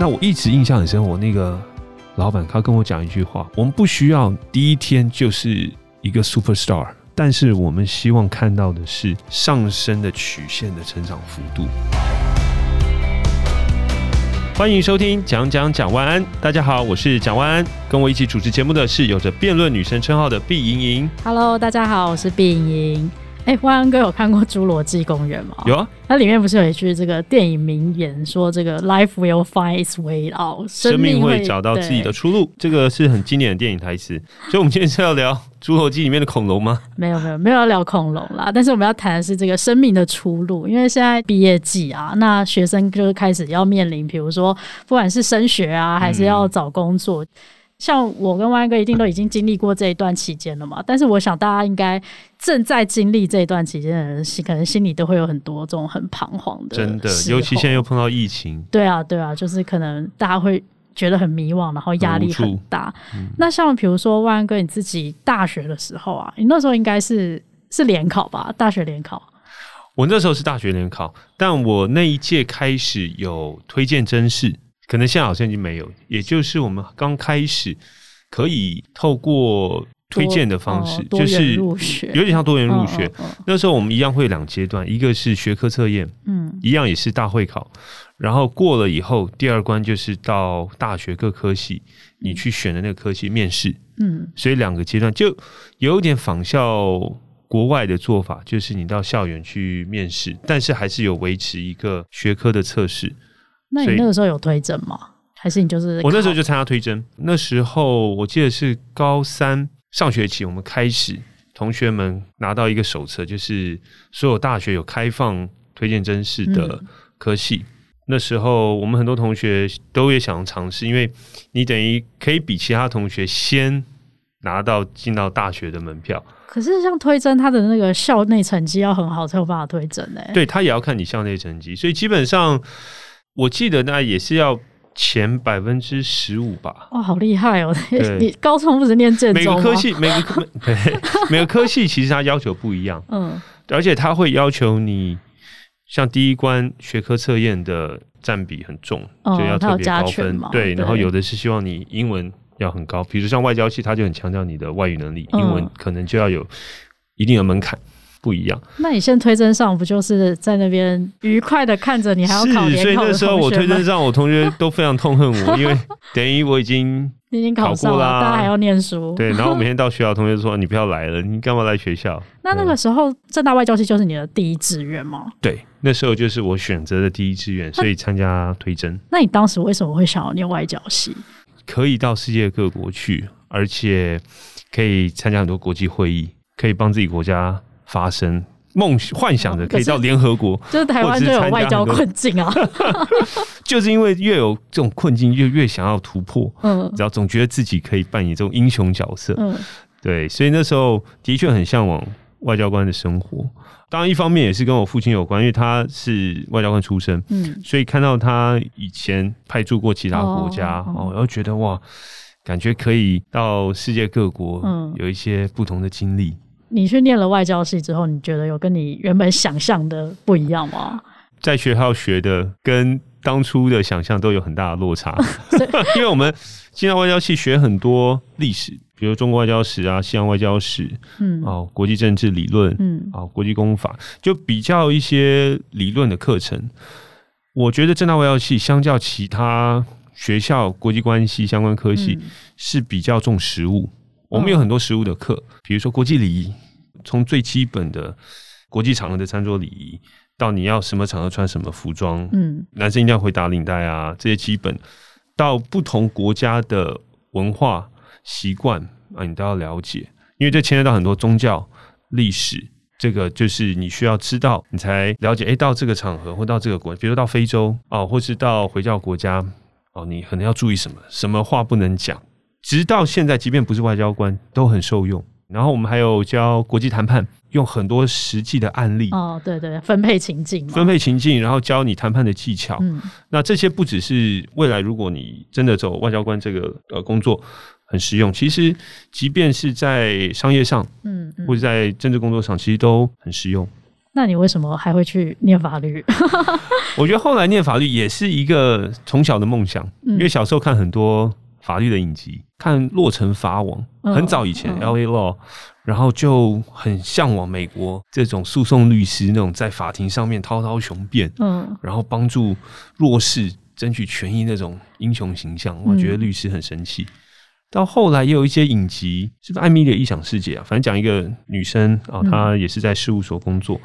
那我一直印象很深，我那个老板他跟我讲一句话：我们不需要第一天就是一个 super star，但是我们希望看到的是上升的曲线的成长幅度。欢迎收听讲讲蒋万安，大家好，我是蒋万安，跟我一起主持节目的是有着辩论女神称号的毕盈盈。Hello，大家好，我是毕盈盈。哎，万安哥有看过《侏罗纪公园》吗？有啊，它里面不是有一句这个电影名言，说这个 “Life will find its way out”，生命会找到自己的出路。这个是很经典的电影台词。所以，我们今天是要聊《侏罗纪》里面的恐龙吗？没有，没有，没有要聊恐龙啦。但是我们要谈的是这个生命的出路，因为现在毕业季啊，那学生就开始要面临，比如说不管是升学啊，还是要找工作。嗯像我跟万安哥一定都已经经历过这一段期间了嘛，但是我想大家应该正在经历这一段期间的人，可能心里都会有很多这种很彷徨的。真的，尤其现在又碰到疫情。对啊，对啊，就是可能大家会觉得很迷惘，然后压力很大。嗯、那像比如说万安哥你自己大学的时候啊，你那时候应该是是联考吧？大学联考。我那时候是大学联考，但我那一届开始有推荐真试。可能现在好像已经没有，也就是我们刚开始可以透过推荐的方式，就是有点像多元入学。那时候我们一样会有两阶段，一个是学科测验，嗯，一样也是大会考，然后过了以后，第二关就是到大学各科系，你去选的那个科系面试，嗯，所以两个阶段就有点仿效国外的做法，就是你到校园去面试，但是还是有维持一个学科的测试。那你那个时候有推甄吗？还是你就是我那时候就参加推甄？那时候我记得是高三上学期，我们开始同学们拿到一个手册，就是所有大学有开放推荐甄试的科系。嗯、那时候我们很多同学都也想尝试，因为你等于可以比其他同学先拿到进到大学的门票。可是像推甄，他的那个校内成绩要很好才有办法推甄呢、欸。对，他也要看你校内成绩，所以基本上。我记得那也是要前百分之十五吧。哇，好厉害哦！你高中不是念建中吗？每个科系，每个科对 每个科系其实它要求不一样。嗯，而且它会要求你，像第一关学科测验的占比很重，就要特别高分。对，然后有的是希望你英文要很高，比如像外交系，它就很强调你的外语能力，英文可能就要有一定的门槛。不一样，那你现在推甄上不就是在那边愉快的看着你还要考联考？所以那时候我推甄上，我同学都非常痛恨我，因为等于我已经已经考过了，大家还要念书。对，然后我每天到学校，同学说你不要来了，你干嘛来学校？那那个时候政大外教系就是你的第一志愿吗？对，那时候就是我选择的第一志愿，所以参加推甄。那你当时为什么会想要念外教系？可以到世界各国去，而且可以参加很多国际会议，可以帮自己国家。发生梦幻想着可以到联合国，就是台湾就有外交困境啊，就是因为越有这种困境，就越想要突破。嗯，然后总觉得自己可以扮演这种英雄角色。嗯，对，所以那时候的确很向往外交官的生活。当然，一方面也是跟我父亲有关，因为他是外交官出身。嗯，所以看到他以前派驻过其他国家，哦，然后觉得哇，感觉可以到世界各国，嗯，有一些不同的经历。你去念了外交系之后，你觉得有跟你原本想象的不一样吗？在学校学的跟当初的想象都有很大的落差 因为我们进到外交系学很多历史，比如中国外交史啊、西洋外交史，嗯，哦，国际政治理论，嗯，哦，国际公法，就比较一些理论的课程。我觉得政大外交系相较其他学校国际关系相关科系是比较重实务。我们有很多实物的课，比如说国际礼仪，从最基本的国际场合的餐桌礼仪，到你要什么场合穿什么服装，嗯，男生一定要会打领带啊，这些基本，到不同国家的文化习惯啊，你都要了解，因为这牵涉到很多宗教历史，这个就是你需要知道，你才了解。诶，到这个场合或到这个国，比如说到非洲哦，或是到回教国家哦，你可能要注意什么，什么话不能讲。直到现在，即便不是外交官，都很受用。然后我们还有教国际谈判，用很多实际的案例。哦，对对，分配情境，分配情境，然后教你谈判的技巧。嗯，那这些不只是未来，如果你真的走外交官这个呃工作很实用，其实即便是在商业上，嗯，嗯，或者在政治工作上，其实都很实用。那你为什么还会去念法律？我觉得后来念法律也是一个从小的梦想，嗯、因为小时候看很多法律的影集，看《洛城法网》，很早以前 L.A. Law，然后就很向往美国这种诉讼律师那种在法庭上面滔滔雄辩，嗯，然后帮助弱势争取权益那种英雄形象，我觉得律师很神奇。嗯到后来也有一些影集，是不是《艾米丽的异想世界》啊？反正讲一个女生啊，她也是在事务所工作。嗯、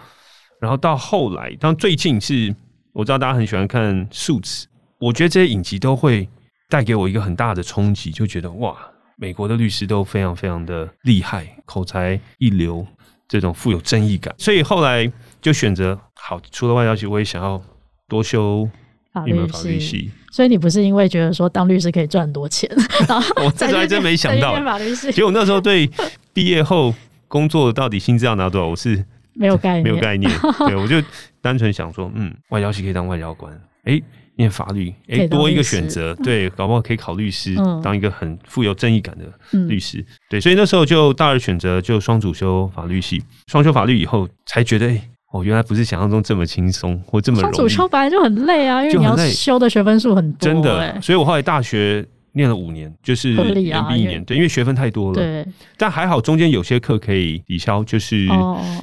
然后到后来，当最近是我知道大家很喜欢看《Suits》，我觉得这些影集都会带给我一个很大的冲击，就觉得哇，美国的律师都非常非常的厉害，口才一流，这种富有正义感。所以后来就选择好，除了外交系，我也想要多修一门。法律系，所以你不是因为觉得说当律师可以赚很多钱，我这时候还真没想到。结果那时候对毕业后工作到底薪资要拿多少，我是没有概念，没有概念。对，我就单纯想说，嗯，外交系可以当外交官，哎、欸，念法律，哎、欸，多一个选择，对，搞不好可以考律师，嗯、当一个很富有正义感的律师。嗯、对，所以那时候就大二选择就双主修法律系，双修法律以后才觉得，哎、欸。哦，原来不是想象中这么轻松或这么容易。双主修本来就很累啊，因为你要修的学分数很多，欸。真的，所以我后来大学念了五年，就是延毕一年，啊，对，因为学分太多了。对，但还好中间有些课可以抵消，就是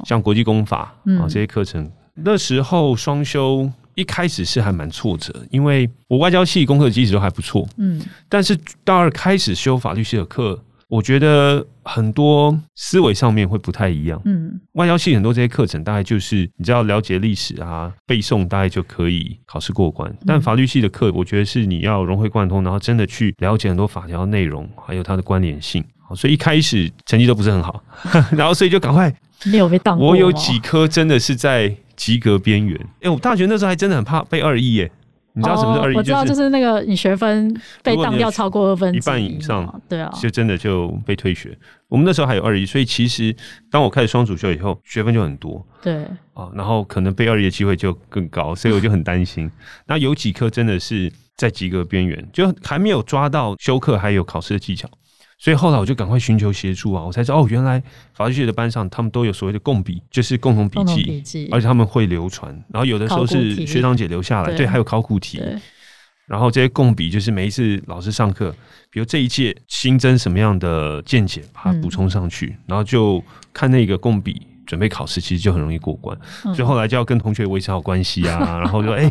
像国际公法啊这些课程。嗯，那时候双修一开始是还蛮挫折，因为我外交系功课基础都还不错，嗯，但是大二开始修法律系的课。我觉得很多思维上面会不太一样。嗯，外交系很多这些课程，大概就是你只要了解历史啊，背诵，大概就可以考试过关。但法律系的课，我觉得是你要融会贯通，然后真的去了解很多法条内容，还有它的关联性。所以一开始成绩都不是很好，然后所以就赶快没有被当过。我有几科真的是在及格边缘。哎，我大学那时候还真的很怕被二一耶。你知道什么是二一？我知道，就是那个你学分被当掉超过二分一半以上，对啊，就真的就被退学。我们那时候还有二一，所以其实当我开始双主修以后，学分就很多，对啊，然后可能被二一的机会就更高，所以我就很担心。那有几科真的是在及格边缘，就还没有抓到修课还有考试的技巧。所以后来我就赶快寻求协助啊，我才知道哦，原来法律系的班上他们都有所谓的共笔，就是共同笔记，而且他们会流传，然后有的时候是学长姐留下来，对，对，还有考古题，然后这些共笔就是每一次老师上课，比如这一届新增什么样的见解，把它补充上去，嗯、然后就看那个共笔。准备考试其实就很容易过关，嗯、所以后来就要跟同学维持好关系啊，然后就说哎，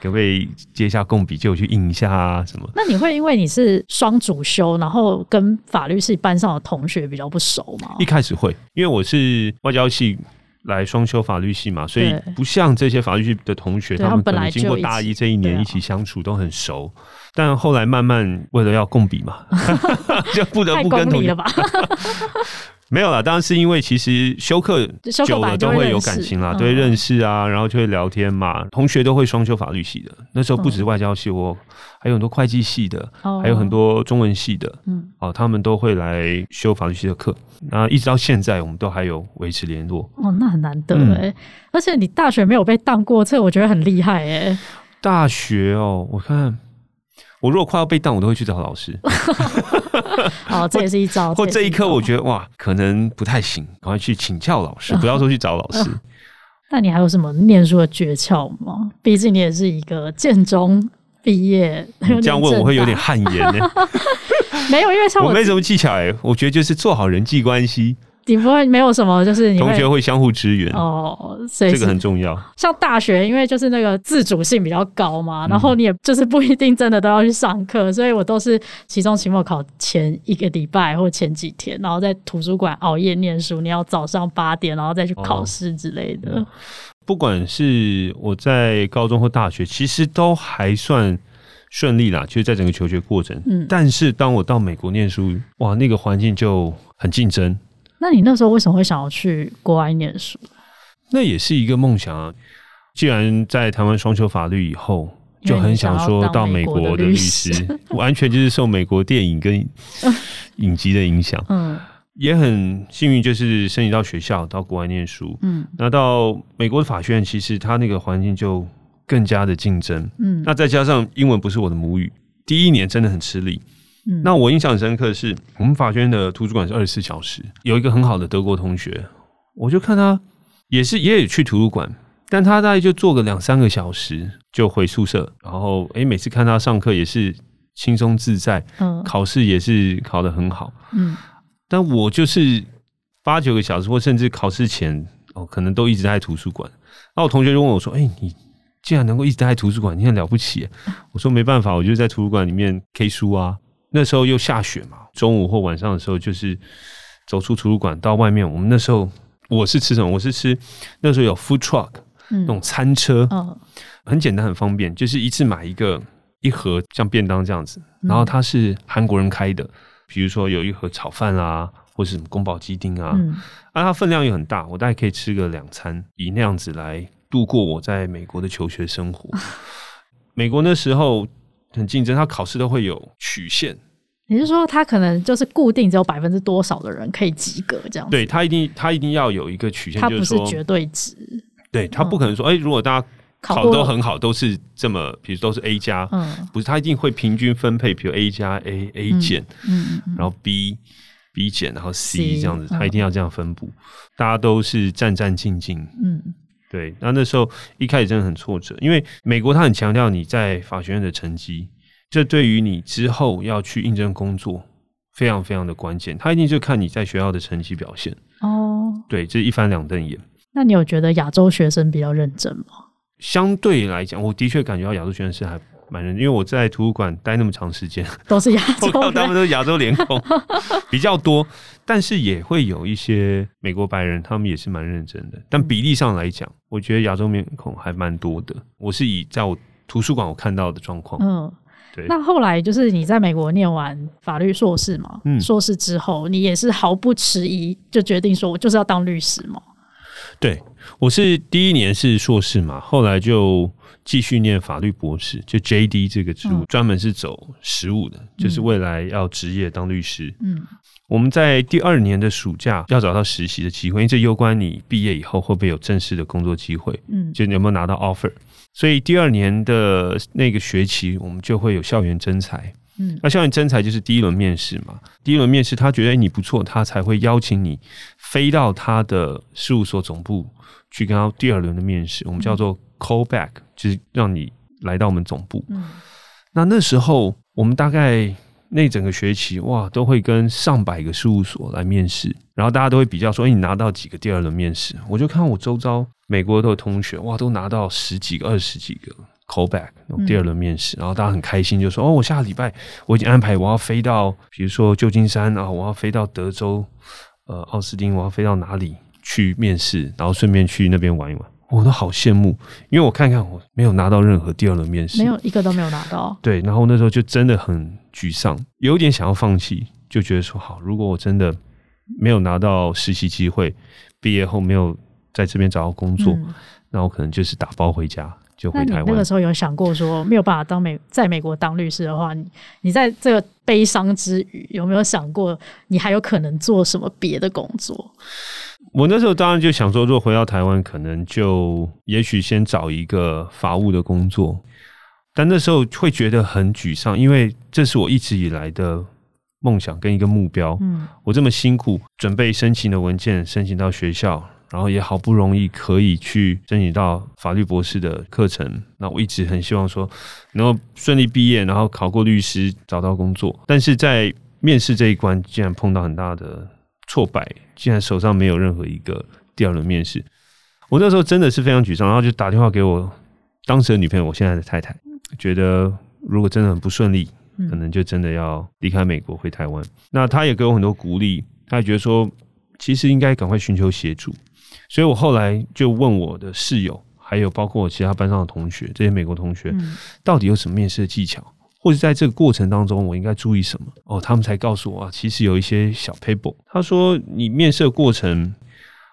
可不可以接一下共笔，借我去印一下啊什么？那你会因为你是双主修，然后跟法律系班上的同学比较不熟吗？一开始会，因为我是外交系来双修法律系嘛，所以不像这些法律系的同学，他们可能经过大一这一年一起相处都很熟，但后来慢慢为了要共笔嘛，就不得不跟同学。没有啦，当然是因为其实修课久了都会有感情啦，都会认识啊，然后就会聊天嘛。同学都会双修法律系的，那时候不止外交系，我还有很多会计系的，还有很多中文系的，嗯，哦，他们都会来修法律系的课。那一直到现在，我们都还有维持联络。哦，那很难得哎，而且你大学没有被当过，这我觉得很厉害哎。大学哦，我看。我如果快要被当，我都会去找老师。哦，这也是一招。或这一刻，我觉得哇，可能不太行，赶快去请教老师，不要说去找老师。那你还有什么念书的诀窍吗？毕竟你也是一个建中毕业。你这样问我会有点汗颜呢。没有，因为像我，我没什么技巧哎，我觉得就是做好人际关系。你不会没有什么，就是你同学会相互支援哦，所以这个很重要。像大学，因为就是那个自主性比较高嘛，然后你也就是不一定真的都要去上课，所以我都是期中、期末考前一个礼拜或前几天，然后在图书馆熬夜念书。你要早上八点，然后再去考试之类的。哦，不管是我在高中或大学，其实都还算顺利啦，就是在整个求学过程。嗯，但是当我到美国念书，哇，那个环境就很竞争。那你那时候为什么会想要去国外念书？那也是一个梦想啊！既然在台湾双修法律以后，就很想说到美国的律师，完全就是受美国电影跟 影集的影响。嗯，也很幸运，就是申请到学校到国外念书。嗯，那到美国的法学院，其实它那个环境就更加的竞争。嗯，那再加上英文不是我的母语，第一年真的很吃力。嗯、那我印象很深刻的是，我们法学院的图书馆是二十四小时。有一个很好的德国同学，我就看他也是也有去图书馆，但他大概就坐个两三个小时就回宿舍，然后诶、欸，每次看他上课也是轻松自在，嗯，考试也是考得很好，嗯，但我就是八九个小时，或甚至考试前哦，可能都一直在图书馆。那我同学就问我说：“哎、欸，你竟然能够一直待在图书馆，你很了不起。”我说：“没办法，我就在图书馆里面 K 书啊。”那时候又下雪嘛，中午或晚上的时候，就是走出图书馆到外面。我们那时候我是吃什么？我是吃那时候有 food truck、嗯、那种餐车，哦、很简单很方便，就是一次买一个一盒像便当这样子。然后它是韩国人开的，比如说有一盒炒饭啊，或是什么宫保鸡丁啊。嗯啊，它分量又很大，我大概可以吃个两餐，以那样子来度过我在美国的求学生活。美国那时候很竞争，他考试都会有曲线。你是说他可能就是固定只有百分之多少的人可以及格这样子？对，他一定他一定要有一个曲线，它不是绝对值。对，他不可能说，哎、嗯欸，如果大家考的都很好，都是这么，比如都是 A 加，嗯，不是，他一定会平均分配，比如 A 加 A A 减，嗯，然后 B。B 减，然后 C 这样子，他一定要这样分布，嗯、大家都是战战兢兢。嗯，对。那那时候一开始真的很挫折，因为美国他很强调你在法学院的成绩，这对于你之后要去应征工作非常非常的关键。他一定就看你在学校的成绩表现。哦，对，这一翻两瞪眼。那你有觉得亚洲学生比较认真吗？相对来讲，我的确感觉到亚洲学生是还。蛮人，因为我在图书馆待那么长时间，都是亚 洲，他们都是亚洲脸孔比较多，但是也会有一些美国白人，他们也是蛮认真的。但比例上来讲，我觉得亚洲面孔还蛮多的。我是以在我图书馆我看到的状况，嗯，对。那后来就是你在美国念完法律硕士嘛，嗯，硕士之后你也是毫不迟疑就决定说，我就是要当律师嘛。对，我是第一年是硕士嘛，后来就。继续念法律博士，就 JD 这个职务，专门是走实务的，嗯、就是未来要职业当律师。嗯，我们在第二年的暑假要找到实习的机会，因为这攸关你毕业以后会不会有正式的工作机会。嗯，就你有没有拿到 offer。所以第二年的那个学期，我们就会有校园征才。嗯，那校园征才就是第一轮面试嘛。第一轮面试，他觉得你不错，他才会邀请你飞到他的事务所总部去跟他第二轮的面试。我们叫做 call back。就是让你来到我们总部。嗯，那那时候我们大概那整个学期哇，都会跟上百个事务所来面试，然后大家都会比较说，哎，你拿到几个第二轮面试？我就看我周遭美国的同学哇，都拿到十几个、二十几个 callback 第二轮面试，然后大家很开心，就说哦，我下个礼拜我已经安排我要飞到，比如说旧金山啊，我要飞到德州，呃，奥斯汀，我要飞到哪里去面试，然后顺便去那边玩一玩。我都好羡慕，因为我看看我没有拿到任何第二轮面试，没有一个都没有拿到。对，然后那时候就真的很沮丧，有点想要放弃，就觉得说好，如果我真的没有拿到实习机会，毕业后没有在这边找到工作，嗯、那我可能就是打包回家，就回台湾。那个时候有想过说没有办法当美在美国当律师的话，你你在这个悲伤之余，有没有想过你还有可能做什么别的工作？我那时候当然就想说，如果回到台湾，可能就也许先找一个法务的工作。但那时候会觉得很沮丧，因为这是我一直以来的梦想跟一个目标。嗯，我这么辛苦准备申请的文件，申请到学校，然后也好不容易可以去申请到法律博士的课程。那我一直很希望说，能够顺利毕业，然后考过律师，找到工作。但是在面试这一关，竟然碰到很大的挫败。竟然手上没有任何一个第二轮面试，我那时候真的是非常沮丧，然后就打电话给我当时的女朋友，我现在的太太，觉得如果真的很不顺利，可能就真的要离开美国回台湾。那她也给我很多鼓励，她也觉得说其实应该赶快寻求协助，所以我后来就问我的室友，还有包括我其他班上的同学，这些美国同学，到底有什么面试的技巧？或者在这个过程当中，我应该注意什么？哦，他们才告诉我啊，其实有一些小 paper。他说，你面试的过程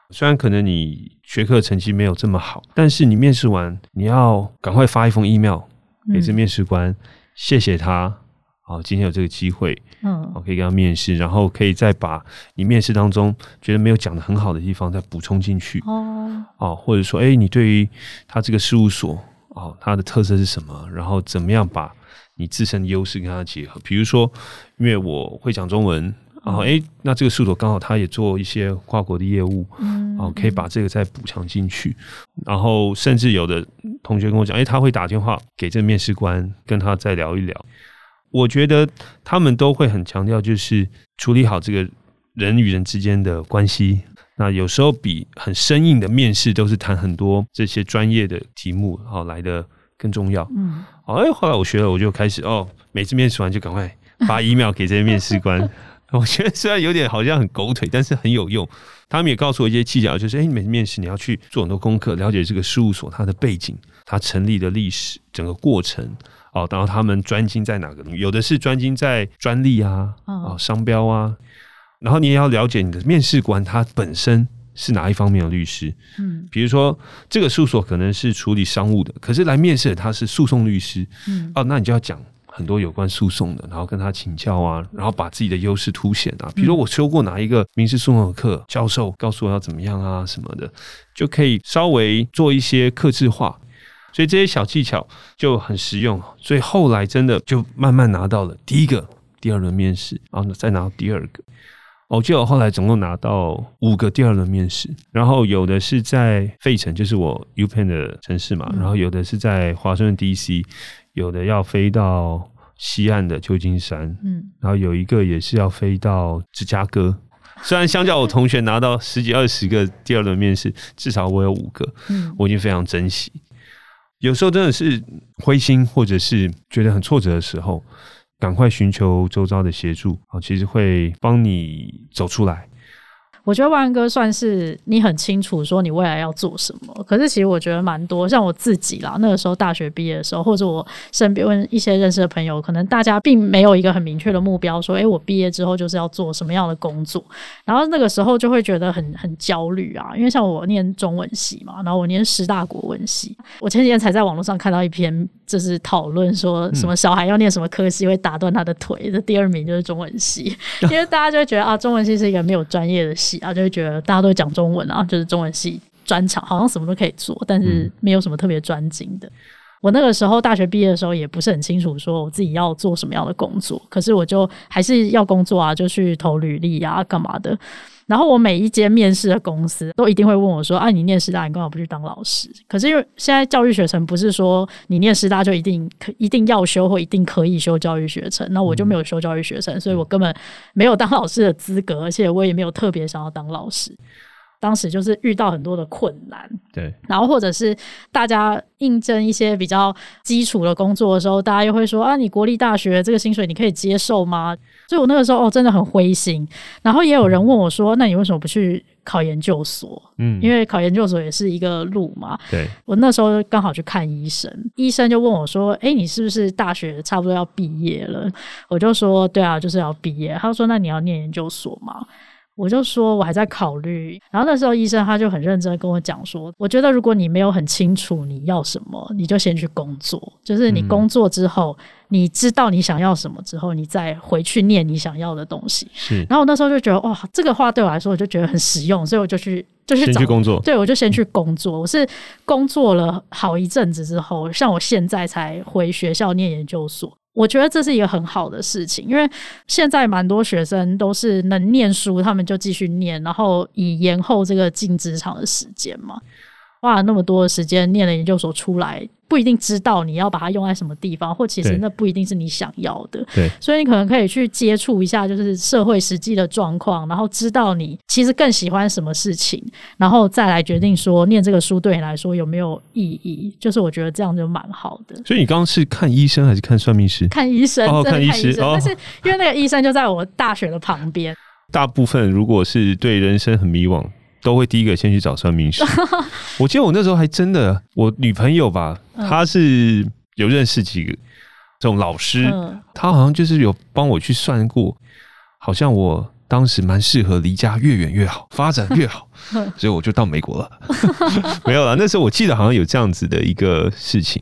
虽然可能你学科成绩没有这么好，但是你面试完，你要赶快发一封 email 给这面试官，嗯、谢谢他，好，今天有这个机会，嗯，我可以跟他面试，然后可以再把你面试当中觉得没有讲得很好的地方再补充进去，哦，哦，或者说，哎，你对于他这个事务所，哦，他的特色是什么？然后怎么样把你自身的优势跟他结合，比如说，因为我会讲中文然后哎，那这个宿所刚好他也做一些跨国的业务，嗯，哦，可以把这个再补强进去。然后甚至有的同学跟我讲，哎，他会打电话给这个面试官，跟他再聊一聊。我觉得他们都会很强调，就是处理好这个人与人之间的关系。那有时候比很生硬的面试，都是谈很多这些专业的题目，好来的更重要。嗯，哎，后来我学了，我就开始哦，每次面试完就赶快发 email 给这些面试官。我觉得虽然有点好像很狗腿，但是很有用。他们也告诉我一些技巧，就是哎，你每次面试你要去做很多功课，了解这个事务所它的背景、它成立的历史、整个过程。哦，然后他们专精在哪个领域？有的是专精在专利啊，啊，商标啊。然后你也要了解你的面试官他本身是哪一方面的律师。嗯，比如说这个事务所可能是处理商务的，可是来面试的他是诉讼律师。嗯，哦，那你就要讲。很多有关诉讼的，然后跟他请教啊，然后把自己的优势凸显啊。比如说我修过哪一个民事诉讼的课，教授告诉我要怎么样啊什么的，就可以稍微做一些克制化。所以这些小技巧就很实用。所以后来真的就慢慢拿到了第一个、第二轮面试，然后再拿到第二个。我记得我后来总共拿到五个第二轮面试，然后有的是在费城，就是我 UPenn 的城市嘛，然后有的是在华盛顿 DC。有的要飞到西岸的旧金山，嗯，然后有一个也是要飞到芝加哥。虽然相较我同学拿到十几二十个第二轮面试，至少我有五个，嗯，我已经非常珍惜。有时候真的是灰心或者是觉得很挫折的时候，赶快寻求周遭的协助，啊，其实会帮你走出来。我觉得万哥算是你很清楚说你未来要做什么，可是其实我觉得蛮多，像我自己啦，那个时候大学毕业的时候，或者我身边问一些认识的朋友，可能大家并没有一个很明确的目标，说，诶，我毕业之后就是要做什么样的工作，然后那个时候就会觉得很很焦虑啊，因为像我念中文系嘛，然后我念师大国文系，我前几天才在网络上看到一篇，就是讨论说什么小孩要念什么科系会打断他的腿，这第二名就是中文系，因为大家就会觉得啊，中文系是一个没有专业的系。啊就会觉得大家都会讲中文啊，就是中文系专长，好像什么都可以做，但是没有什么特别专精的。我那个时候大学毕业的时候也不是很清楚，说我自己要做什么样的工作，可是我就还是要工作啊，就去投履历啊，干嘛的。然后我每一间面试的公司都一定会问我说：“啊，你念师大，你干嘛不去当老师？”可是因为现在教育学程不是说你念师大就一定可一定要修或一定可以修教育学程，那我就没有修教育学程，所以我根本没有当老师的资格，而且我也没有特别想要当老师。当时就是遇到很多的困难，对，然后或者是大家应征一些比较基础的工作的时候，大家又会说啊，你国立大学这个薪水你可以接受吗？所以我那个时候哦，真的很灰心。然后也有人问我说，那你为什么不去考研究所？嗯，因为考研究所也是一个路嘛。对，我那时候刚好去看医生，医生就问我说，哎，你是不是大学差不多要毕业了？我就说，对啊，就是要毕业。他说，那你要念研究所吗？我就说，我还在考虑。然后那时候医生他就很认真跟我讲说，我觉得如果你没有很清楚你要什么，你就先去工作。就是你工作之后，嗯、你知道你想要什么之后，你再回去念你想要的东西。是。然后我那时候就觉得，哇，这个话对我来说，我就觉得很实用，所以我就去就去找先去工作。对，我就先去工作。我是工作了好一阵子之后，像我现在才回学校念研究所。我觉得这是一个很好的事情，因为现在蛮多学生都是能念书，他们就继续念，然后以延后这个进职场的时间嘛。花了那么多的时间念了研究所出来。不一定知道你要把它用在什么地方，或其实那不一定是你想要的。对，所以你可能可以去接触一下，就是社会实际的状况，然后知道你其实更喜欢什么事情，然后再来决定说念这个书对你来说有没有意义。就是我觉得这样就蛮好的。所以你刚刚是看医生还是看算命师？看医生，哦，看医生。但是因为那个医生就在我大学的旁边。大部分如果是对人生很迷惘。都会第一个先去找算命师。我记得我那时候还真的，我女朋友吧，她是有认识几个这种老师，她好像就是有帮我去算过，好像我当时蛮适合离家越远越好，发展越好，所以我就到美国了。没有了，那时候我记得好像有这样子的一个事情。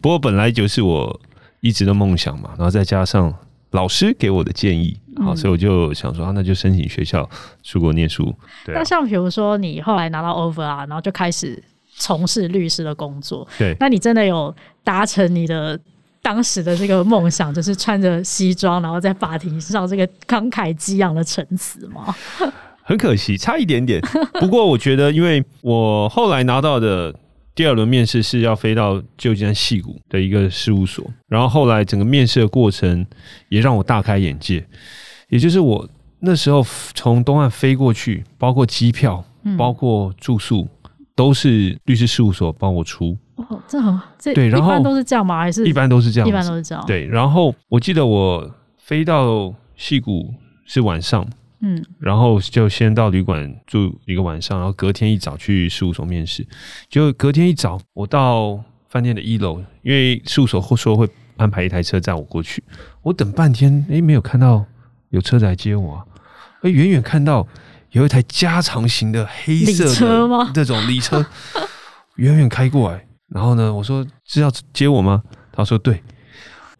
不过本来就是我一直的梦想嘛，然后再加上。老师给我的建议，好，所以我就想说啊，那就申请学校出国念书。对啊。那像比如说你后来拿到 offer 啊，然后就开始从事律师的工作。对，那你真的有达成你的当时的这个梦想，就是穿着西装，然后在法庭上这个慷慨激昂的陈词吗？很可惜，差一点点。不过我觉得，因为我后来拿到的第二轮面试是要飞到旧金山戏谷的一个事务所，然后后来整个面试的过程也让我大开眼界。也就是我那时候从东岸飞过去，包括机票、包括住宿，都是律师事务所帮我出。哦，这很这对，然后一般都是这样吗？还是一般都是这样？一般都是这样。对，然后我记得我飞到戏谷是晚上。嗯，然后就先到旅馆住一个晚上，然后隔天一早去事务所面试。就隔天一早，我到饭店的一楼，因为事务所会说会安排一台车载我过去。我等半天，诶，没有看到有车来接我啊。诶，远远看到有一台加长型的黑色的这种礼车，远远开过来。然后呢，我说是要接我吗？他说对。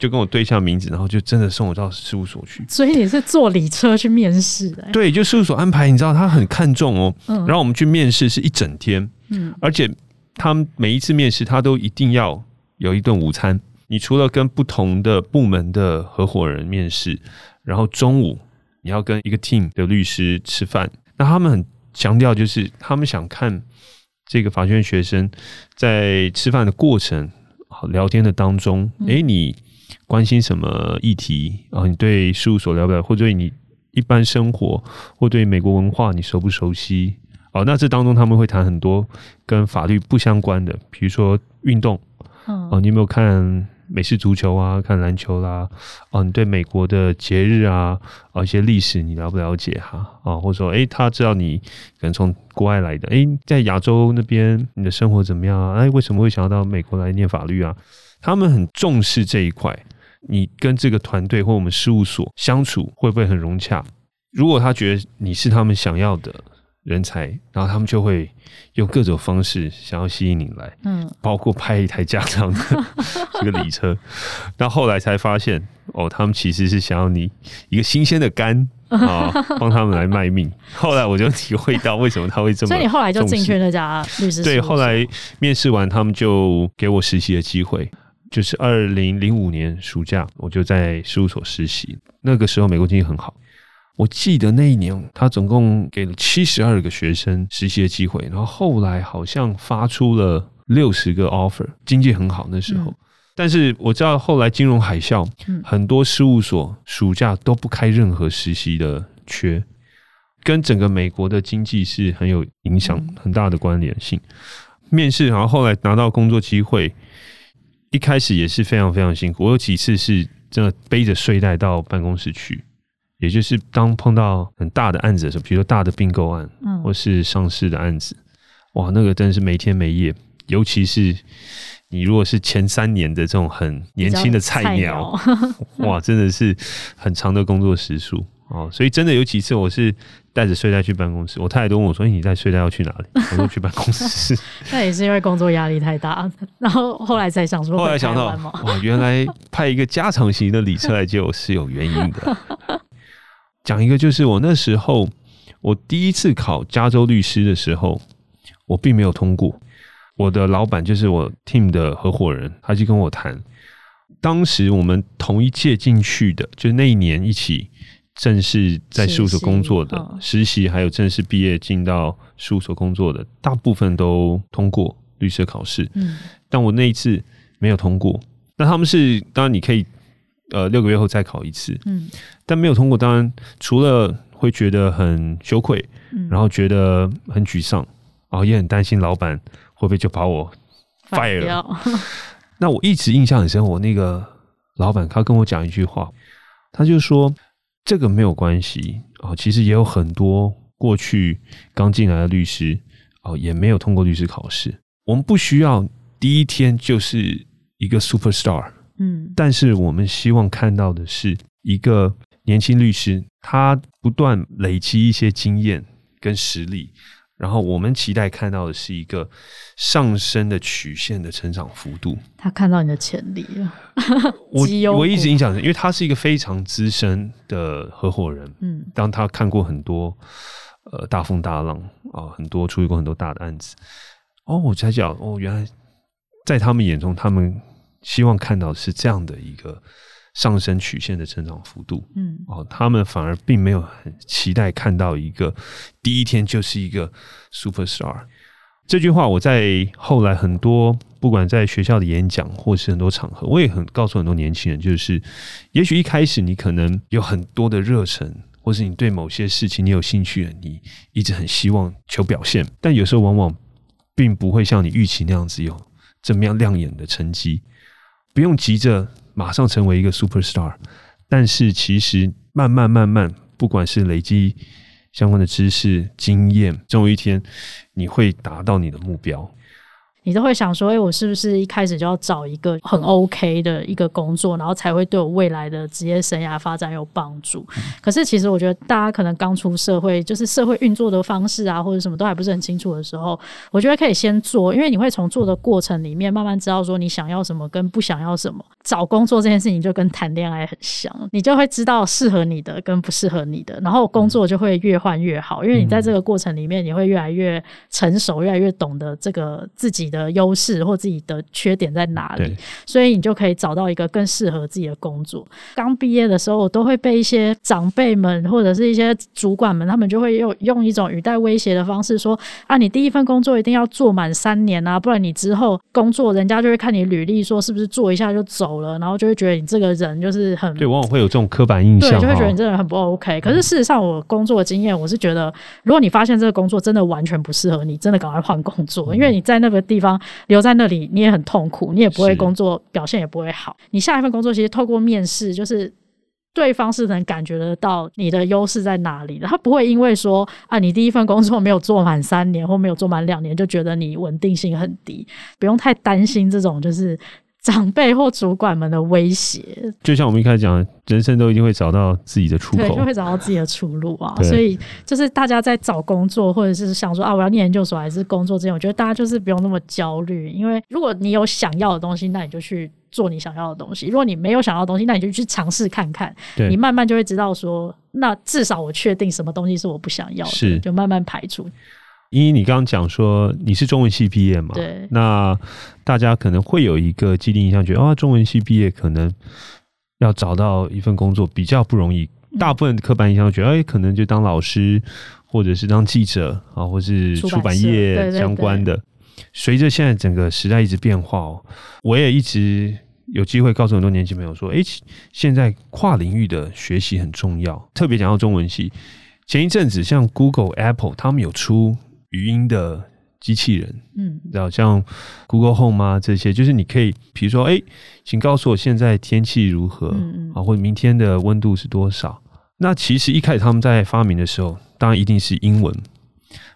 就跟我对一下名字，然后就真的送我到事务所去。所以你是坐礼车去面试的？对，就事务所安排，你知道他很看重哦。嗯。然后我们去面试是一整天，嗯，而且他们每一次面试他都一定要有一顿午餐。你除了跟不同的部门的合伙人面试，然后中午你要跟一个 team 的律师吃饭。那他们很强调，就是他们想看这个法学院学生在吃饭的过程、聊天的当中，诶，你。关心什么议题啊？你对事务所了不了？或者对你一般生活，或对美国文化你熟不熟悉？哦，那这当中他们会谈很多跟法律不相关的，比如说运动。哦，你有没有看美式足球啊？看篮球啦？哦，你对美国的节日啊，啊一些历史你了不了解哈？啊，或者说，诶，他知道你可能从国外来的，诶，在亚洲那边你的生活怎么样啊？诶，为什么会想要到美国来念法律啊？他们很重视这一块。你跟这个团队或我们事务所相处会不会很融洽？如果他觉得你是他们想要的人才，然后他们就会用各种方式想要吸引你来，嗯，包括派一台加长的 这个礼车。到后来才发现，哦，他们其实是想要你一个新鲜的肝啊，帮他们来卖命。后来我就体会到为什么他会这么，所以你后来就进去那家律师。对，后来面试完，他们就给我实习的机会。就是二零零五年暑假，我就在事务所实习。那个时候美国经济很好，我记得那一年他总共给了七十二个学生实习的机会，然后后来好像发出了六十个 offer，经济很好那时候。嗯、但是我知道后来金融海啸，很多事务所暑假都不开任何实习的缺，跟整个美国的经济是很有影响很大的关联性。面试，然后后来拿到工作机会。一开始也是非常非常辛苦，我有几次是真的背着睡袋到办公室去，也就是当碰到很大的案子的时候，比如说大的并购案，嗯，或是上市的案子，哇，那个真的是没天没夜。尤其是你如果是前三年的这种很年轻的菜鸟，菜鸟哇，真的是很长的工作时数哦。所以真的有几次我是。带着睡袋去办公室，我太太都问我说：“你带睡袋要去哪里？” 我说：“去办公室。”那也是因为工作压力太大，然后后来才想说，后来想到哇，原来派一个加长型的礼车来接我是有原因的。讲一个，就是我那时候我第一次考加州律师的时候，我并没有通过。我的老板就是我 team 的合伙人，他就跟我谈，当时我们同一届进去的，就是那一年一起。正式在事务所工作的实习，还有正式毕业进到事务所工作的，大部分都通过律师考试。嗯，但我那一次没有通过。那他们是当然你可以呃六个月后再考一次。嗯，但没有通过，当然除了会觉得很羞愧，然后觉得很沮丧，然后也很担心老板会不会就把我 fire 了。那我一直印象很深，我那个老板他跟我讲一句话，他就说。这个没有关系哦，其实也有很多过去刚进来的律师哦，也没有通过律师考试。我们不需要第一天就是一个 superstar，嗯，但是我们希望看到的是一个年轻律师，他不断累积一些经验跟实力。然后我们期待看到的是一个上升的曲线的成长幅度。他看到你的潜力了。我 我一直印象，因为他是一个非常资深的合伙人。嗯，当他看过很多呃大风大浪啊，很多处理过很多大的案子。哦，我才讲哦，原来在他们眼中，他们希望看到是这样的一个上升曲线的成长幅度。嗯，哦，他们反而并没有很期待看到一个第一天就是一个 superstar。这句话我在后来很多不管在学校的演讲或是很多场合，我也很告诉很多年轻人，就是也许一开始你可能有很多的热忱，或是你对某些事情你有兴趣，你一直很希望求表现，但有时候往往并不会像你预期那样子有怎么样亮眼的成绩。不用急着马上成为一个 superstar，但是其实慢慢慢慢，不管是累积。相关的知识、经验，总有一天你会达到你的目标。你都会想说，哎，我是不是一开始就要找一个很 OK 的一个工作，然后才会对我未来的职业生涯发展有帮助？可是，其实我觉得大家可能刚出社会，就是社会运作的方式啊，或者什么都还不是很清楚的时候，我觉得可以先做，因为你会从做的过程里面慢慢知道说你想要什么跟不想要什么。找工作这件事情就跟谈恋爱很像，你就会知道适合你的跟不适合你的，然后工作就会越换越好，因为你在这个过程里面你会越来越成熟，越来越懂得这个自己的优势或自己的缺点在哪里，所以你就可以找到一个更适合自己的工作。刚毕业的时候，我都会被一些长辈们或者是一些主管们，他们就会用用一种语带威胁的方式说：“啊，你第一份工作一定要做满三年啊，不然你之后工作人家就会看你履历，说是不是做一下就走了，然后就会觉得你这个人就是很……对，往往会有这种刻板印象，对，就会觉得你这个人很不 OK。可是事实上，我工作的经验，我是觉得，如果你发现这个工作真的完全不适合你，真的赶快换工作，因为你在那个地方。留在那里，你也很痛苦，你也不会工作，表现也不会好。你下一份工作，其实透过面试，就是对方是能感觉得到你的优势在哪里的。他不会因为说啊，你第一份工作没有做满三年或没有做满两年，就觉得你稳定性很低。不用太担心这种，就是。长辈或主管们的威胁，就像我们一开始讲，人生都一定会找到自己的出口，对，就会找到自己的出路啊。所以，就是大家在找工作，或者是想说啊，我要念研究所还是工作之前，我觉得大家就是不用那么焦虑，因为如果你有想要的东西，那你就去做你想要的东西；如果你没有想要的东西，那你就去尝试看看。你慢慢就会知道说，那至少我确定什么东西是我不想要的，就慢慢排除。依依，你刚刚讲说你是中文系毕业嘛？对。那大家可能会有一个既定印象，觉得啊，中文系毕业可能要找到一份工作比较不容易。大部分刻板印象觉得，哎，可能就当老师，或者是当记者啊，或是出版业相关的。随着现在整个时代一直变化哦，我也一直有机会告诉很多年轻朋友说，哎，现在跨领域的学习很重要。特别讲到中文系，前一阵子像 Google、Apple 他们有出。语音的机器人，嗯，然后像 Google Home 啊这些，就是你可以，比如说，哎，请告诉我现在天气如何，嗯嗯啊，或者明天的温度是多少？那其实一开始他们在发明的时候，当然一定是英文，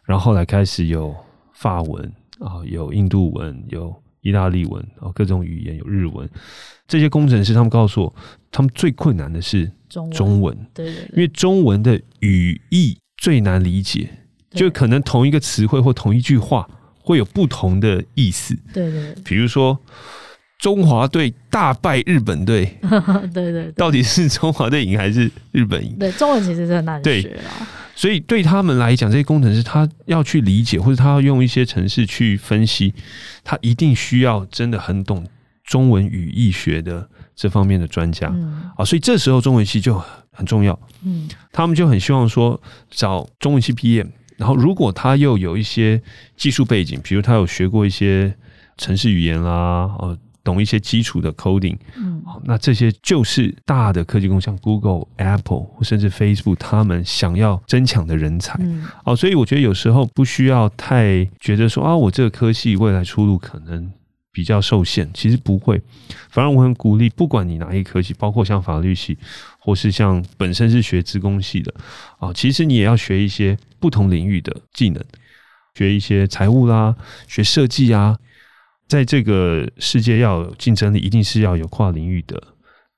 然后后来开始有法文啊，有印度文，有意大利文啊，各种语言，有日文。这些工程师他们告诉我，他们最困难的是中文，中文，对对对，因为中文的语义最难理解。就可能同一个词汇或同一句话会有不同的意思。对对，对，比如说中华队大败日本队，对，对对，到底是中华队赢还是日本赢？对，中文其实是很难学啦。所以对他们来讲，这些工程师他要去理解，或者他要用一些程式去分析，他一定需要真的很懂中文语义学的这方面的专家。嗯，啊，所以这时候中文系就很重要。嗯，他们就很希望说找中文系毕业。然后，如果他又有一些技术背景，比如他有学过一些程式语言啦，呃，懂一些基础的 coding，嗯，那这些就是大的科技公司，像 Google、Apple 甚至 Facebook，他们想要争抢的人才。嗯，哦，所以我觉得有时候不需要太觉得说啊，我这个科系未来出路可能比较受限，其实不会。反而我很鼓励，不管你哪一科系，包括像法律系。或是像本身是学资工系的啊，其实你也要学一些不同领域的技能，学一些财务啦，学设计啊，在这个世界要有竞争力，一定是要有跨领域的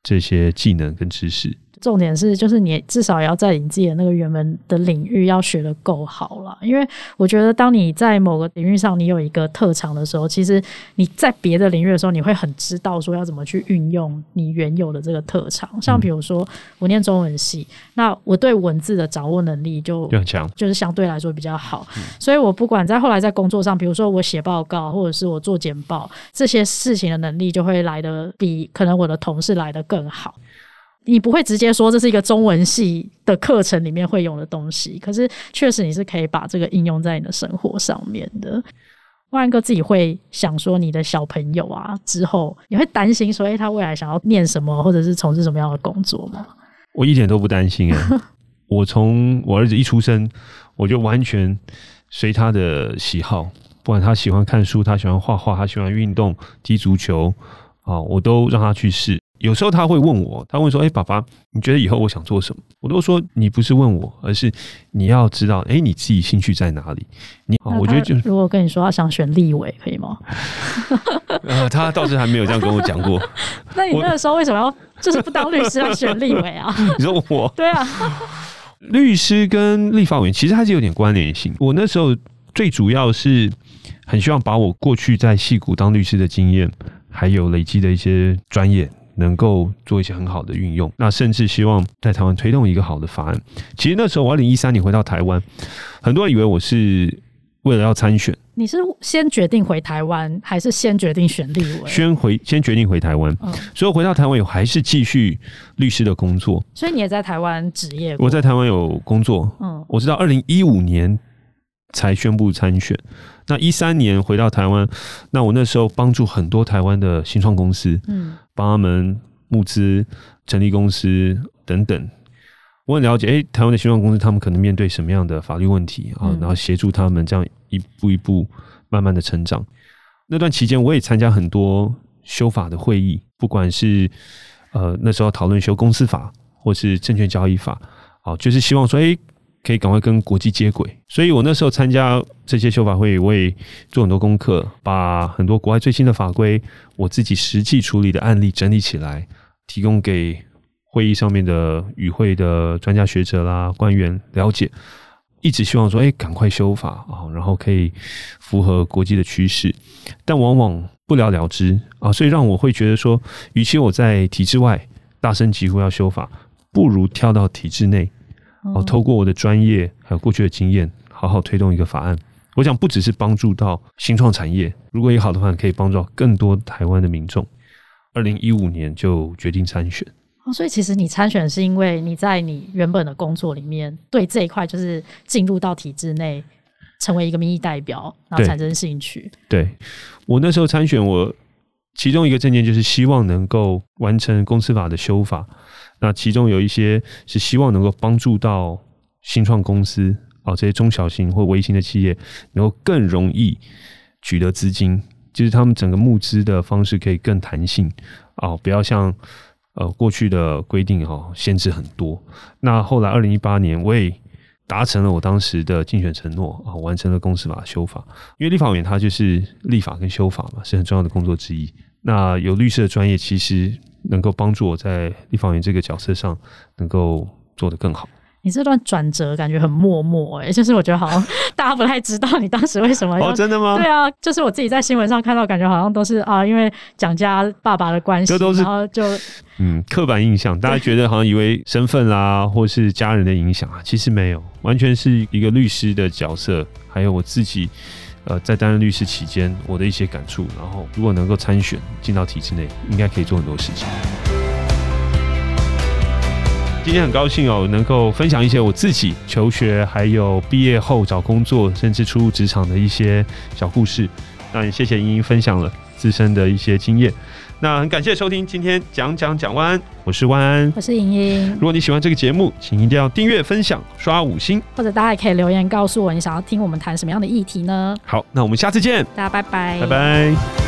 这些技能跟知识，重点是，就是你至少也要在你自己的那个原本的领域要学的够好了。因为我觉得，当你在某个领域上你有一个特长的时候，其实你在别的领域的时候，你会很知道说要怎么去运用你原有的这个特长。像比如说，我念中文系，那我对文字的掌握能力就很强，就是相对来说比较好。所以我不管在后来在工作上，比如说我写报告或者是我做简报这些事情的能力，就会来得比可能我的同事来得更好。你不会直接说这是一个中文系的课程里面会用的东西，可是确实你是可以把这个应用在你的生活上面的。万哥自己会想说，你的小朋友啊，之后你会担心说，哎，他未来想要念什么，或者是从事什么样的工作吗？我一点都不担心哎，我从我儿子一出生，我就完全随他的喜好，不管他喜欢看书，他喜欢画画，他喜欢运动，踢足球啊，我都让他去试。有时候他会问我，他问说：“哎、欸，爸爸，你觉得以后我想做什么？”我都说：“你不是问我，而是你要知道，哎、欸，你自己兴趣在哪里？”你，我觉得就如果跟你说他想选立委，可以吗？呃，他倒是还没有这样跟我讲过。那你那个时候为什么要就是不当律师来选立委啊？你说我？对啊，律师跟立法委员其实还是有点关联性。我那时候最主要是很希望把我过去在戏谷当律师的经验，还有累积的一些专业。能够做一些很好的运用，那甚至希望在台湾推动一个好的法案。其实那时候我二零一三年回到台湾，很多人以为我是为了要参选。你是先决定回台湾，还是先决定选立委？先回，先决定回台湾。嗯，所以回到台湾以后，还是继续律师的工作。所以你也在台湾职业？我在台湾有工作。嗯，我知道二零一五年才宣布参选。那一三年回到台湾，那我那时候帮助很多台湾的新创公司，嗯，帮他们募资、成立公司等等。我很了解，哎、欸，台湾的新创公司他们可能面对什么样的法律问题啊？然后协助他们这样一步一步慢慢的成长。那段期间，我也参加很多修法的会议，不管是呃那时候讨论修公司法或是证券交易法，啊，就是希望说，哎、欸。可以赶快跟国际接轨，所以我那时候参加这些修法会，我也做很多功课，把很多国外最新的法规，我自己实际处理的案例整理起来，提供给会议上面的与会的专家学者啦、官员了解，一直希望说，哎，赶快修法啊，然后可以符合国际的趋势，但往往不了了之啊，所以让我会觉得说，与其我在体制外大声疾呼要修法，不如跳到体制内。哦，透过我的专业还有过去的经验，好好推动一个法案。我想不只是帮助到新创产业，如果有好的话，可以帮助到更多台湾的民众。二零一五年就决定参选。哦，所以其实你参选是因为你在你原本的工作里面对这一块就是进入到体制内，成为一个民意代表，然后产生兴趣。对，对我那时候参选，我其中一个证件就是希望能够完成公司法的修法。那其中有一些是希望能够帮助到新创公司啊，这些中小型或微型的企业能够更容易取得资金，就是他们整个募资的方式可以更弹性啊，不要像呃过去的规定哈限制很多。那后来二零一八年我也达成了我当时的竞选承诺啊，完成了公司法修法，因为立法委员他就是立法跟修法嘛，是很重要的工作之一。那有律师的专业，其实。能够帮助我在立法委员这个角色上能够做得更好。你这段转折感觉很默默哎、欸，就是我觉得好像大家不太知道你当时为什么要。哦，真的吗？对啊，就是我自己在新闻上看到，感觉好像都是啊，因为蒋家爸爸的关系，这都是然后就嗯刻板印象，大家觉得好像以为身份啦，或是家人的影响啊，其实没有，完全是一个律师的角色，还有我自己。呃，在担任律师期间，我的一些感触，然后如果能够参选进到体制内，应该可以做很多事情。今天很高兴哦，能够分享一些我自己求学，还有毕业后找工作，甚至初入职场的一些小故事。那也谢谢英英分享了自身的一些经验。那很感谢收听今天讲讲讲万安，我是万安，我是莹莹。如果你喜欢这个节目，请一定要订阅、分享、刷五星，或者大家也可以留言告诉我，你想要听我们谈什么样的议题呢？好，那我们下次见，大家拜拜，拜拜。